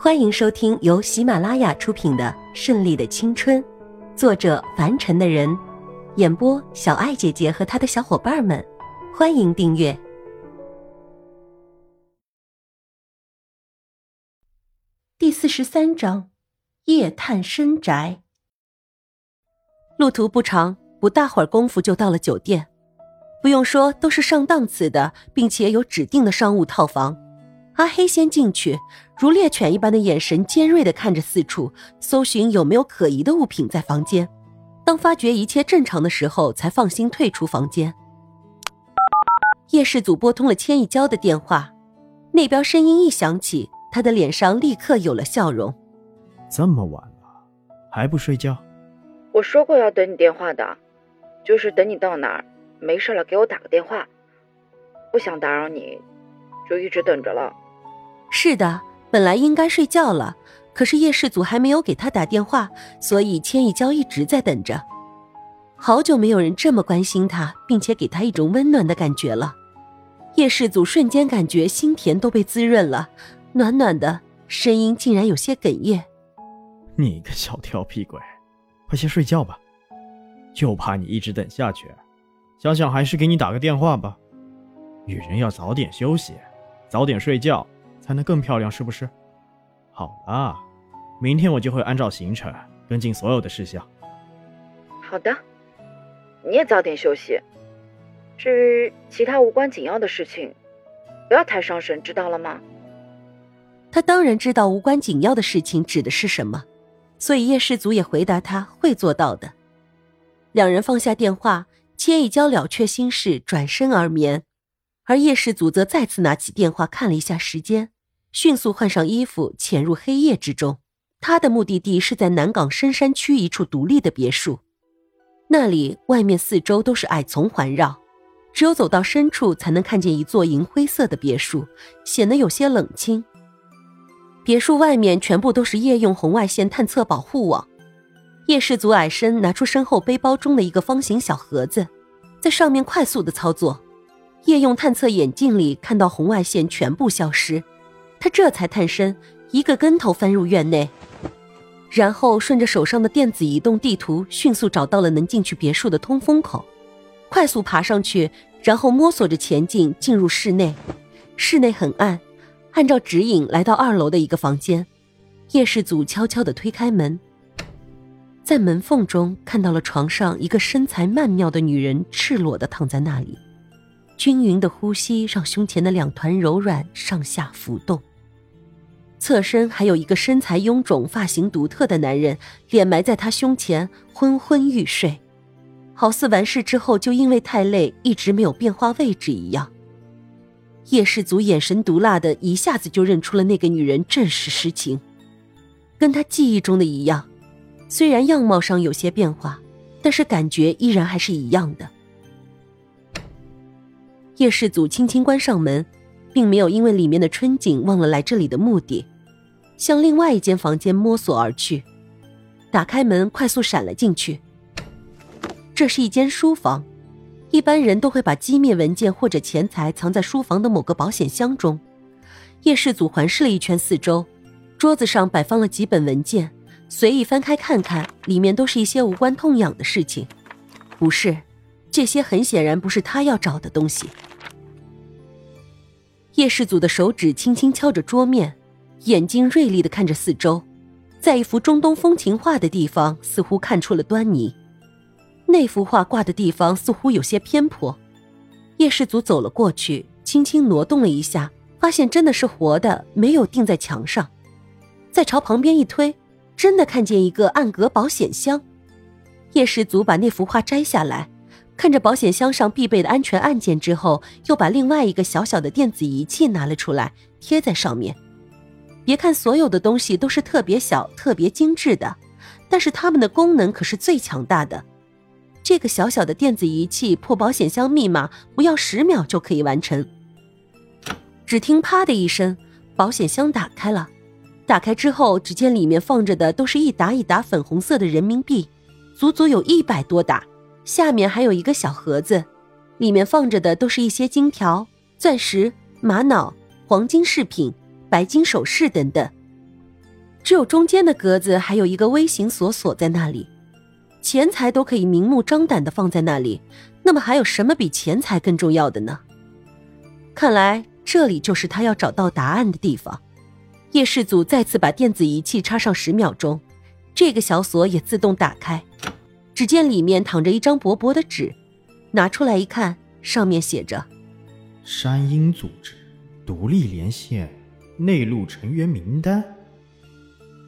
欢迎收听由喜马拉雅出品的《顺利的青春》，作者凡尘的人，演播小爱姐姐和她的小伙伴们。欢迎订阅第四十三章：夜探深宅。路途不长，不大会儿功夫就到了酒店。不用说，都是上档次的，并且有指定的商务套房。阿黑先进去，如猎犬一般的眼神尖锐的看着四处，搜寻有没有可疑的物品在房间。当发觉一切正常的时候，才放心退出房间。叶氏祖拨通了千亿娇的电话，那边声音一响起，他的脸上立刻有了笑容。这么晚了，还不睡觉？我说过要等你电话的，就是等你到哪儿没事了给我打个电话，不想打扰你，就一直等着了。是的，本来应该睡觉了，可是叶氏祖还没有给他打电话，所以千亿娇一直在等着。好久没有人这么关心他，并且给他一种温暖的感觉了。叶氏祖瞬间感觉心田都被滋润了，暖暖的，声音竟然有些哽咽。你个小调皮鬼，快些睡觉吧，就怕你一直等下去。想想还是给你打个电话吧。女人要早点休息，早点睡觉。才能更漂亮，是不是？好啦，明天我就会按照行程跟进所有的事项。好的，你也早点休息。至于其他无关紧要的事情，不要太伤神，知道了吗？他当然知道无关紧要的事情指的是什么，所以叶世祖也回答他会做到的。两人放下电话，千一娇了却心事，转身而眠，而叶世祖则再次拿起电话看了一下时间。迅速换上衣服，潜入黑夜之中。他的目的地是在南港深山区一处独立的别墅，那里外面四周都是矮丛环绕，只有走到深处才能看见一座银灰色的别墅，显得有些冷清。别墅外面全部都是夜用红外线探测保护网。叶氏族矮身拿出身后背包中的一个方形小盒子，在上面快速的操作，夜用探测眼镜里看到红外线全部消失。他这才探身，一个跟头翻入院内，然后顺着手上的电子移动地图，迅速找到了能进去别墅的通风口，快速爬上去，然后摸索着前进，进入室内。室内很暗，按照指引来到二楼的一个房间。叶氏祖悄悄地推开门，在门缝中看到了床上一个身材曼妙的女人，赤裸的躺在那里，均匀的呼吸让胸前的两团柔软上下浮动。侧身还有一个身材臃肿、发型独特的男人，脸埋在他胸前，昏昏欲睡，好似完事之后就因为太累一直没有变化位置一样。叶世祖眼神毒辣的，一下子就认出了那个女人正是诗情，跟他记忆中的一样，虽然样貌上有些变化，但是感觉依然还是一样的。叶世祖轻轻关上门。并没有因为里面的春景忘了来这里的目的，向另外一间房间摸索而去。打开门，快速闪了进去。这是一间书房，一般人都会把机密文件或者钱财藏在书房的某个保险箱中。叶世祖环视了一圈四周，桌子上摆放了几本文件，随意翻开看看，里面都是一些无关痛痒的事情。不是，这些很显然不是他要找的东西。叶世祖的手指轻轻敲着桌面，眼睛锐利的看着四周，在一幅中东风情画的地方，似乎看出了端倪。那幅画挂的地方似乎有些偏颇。叶世祖走了过去，轻轻挪动了一下，发现真的是活的，没有钉在墙上。再朝旁边一推，真的看见一个暗格保险箱。叶世祖把那幅画摘下来。看着保险箱上必备的安全按键之后，又把另外一个小小的电子仪器拿了出来，贴在上面。别看所有的东西都是特别小、特别精致的，但是它们的功能可是最强大的。这个小小的电子仪器破保险箱密码，不要十秒就可以完成。只听“啪”的一声，保险箱打开了。打开之后，只见里面放着的都是一沓一沓粉红色的人民币，足足有一百多沓。下面还有一个小盒子，里面放着的都是一些金条、钻石、玛瑙、黄金饰品、白金首饰等等。只有中间的格子还有一个微型锁锁在那里。钱财都可以明目张胆的放在那里，那么还有什么比钱财更重要的呢？看来这里就是他要找到答案的地方。叶世祖再次把电子仪器插上十秒钟，这个小锁也自动打开。只见里面躺着一张薄薄的纸，拿出来一看，上面写着：“山鹰组织独立连线内陆成员名单。”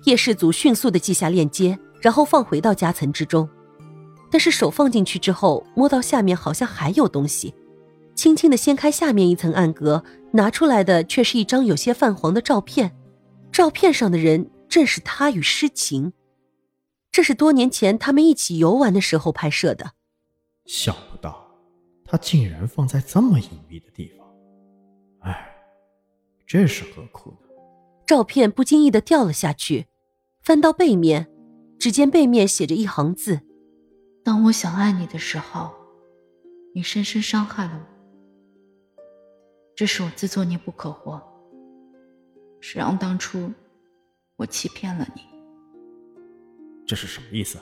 叶氏祖迅速的记下链接，然后放回到夹层之中。但是手放进去之后，摸到下面好像还有东西，轻轻的掀开下面一层暗格，拿出来的却是一张有些泛黄的照片。照片上的人正是他与诗晴。这是多年前他们一起游玩的时候拍摄的。想不到，他竟然放在这么隐秘的地方。哎，这是何苦呢？照片不经意的掉了下去，翻到背面，只见背面写着一行字：“当我想爱你的时候，你深深伤害了我。这是我自作孽不可活。谁让当初我欺骗了你？”这是什么意思？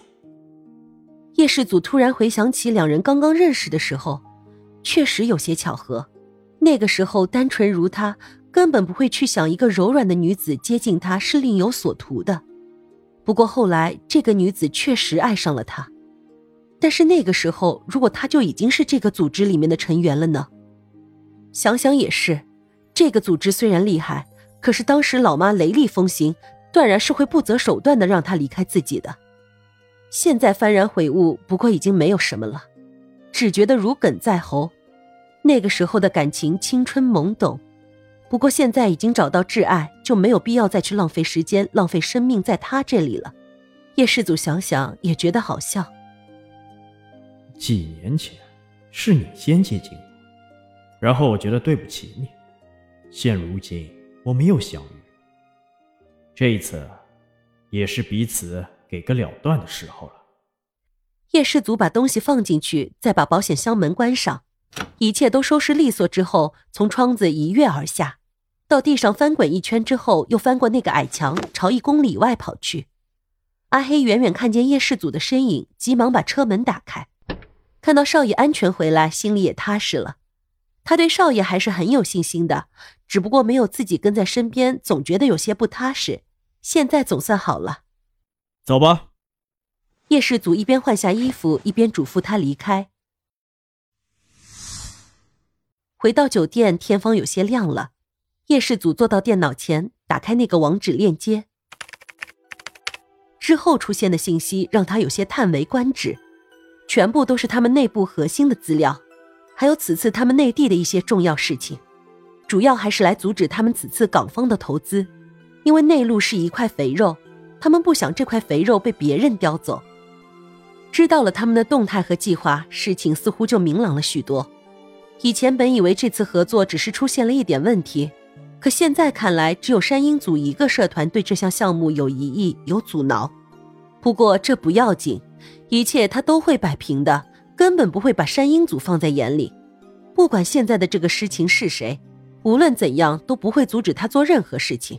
叶世祖突然回想起两人刚刚认识的时候，确实有些巧合。那个时候单纯如他，根本不会去想一个柔软的女子接近他是另有所图的。不过后来这个女子确实爱上了他，但是那个时候如果他就已经是这个组织里面的成员了呢？想想也是，这个组织虽然厉害，可是当时老妈雷厉风行。断然是会不择手段的让他离开自己的。现在幡然悔悟，不过已经没有什么了，只觉得如鲠在喉。那个时候的感情青春懵懂，不过现在已经找到挚爱，就没有必要再去浪费时间、浪费生命在他这里了。叶世祖想想也觉得好笑。几年前是你先接近我，然后我觉得对不起你，现如今我们又相遇。这一次，也是彼此给个了断的时候了。叶世祖把东西放进去，再把保险箱门关上，一切都收拾利索之后，从窗子一跃而下，到地上翻滚一圈之后，又翻过那个矮墙，朝一公里外跑去。阿黑远远看见叶世祖的身影，急忙把车门打开，看到少爷安全回来，心里也踏实了。他对少爷还是很有信心的，只不过没有自己跟在身边，总觉得有些不踏实。现在总算好了，走吧。叶世祖一边换下衣服，一边嘱咐他离开。回到酒店，天方有些亮了。叶世祖坐到电脑前，打开那个网址链接，之后出现的信息让他有些叹为观止，全部都是他们内部核心的资料，还有此次他们内地的一些重要事情，主要还是来阻止他们此次港方的投资。因为内陆是一块肥肉，他们不想这块肥肉被别人叼走。知道了他们的动态和计划，事情似乎就明朗了许多。以前本以为这次合作只是出现了一点问题，可现在看来，只有山鹰组一个社团对这项项目有疑义、有阻挠。不过这不要紧，一切他都会摆平的，根本不会把山鹰组放在眼里。不管现在的这个诗情是谁，无论怎样都不会阻止他做任何事情。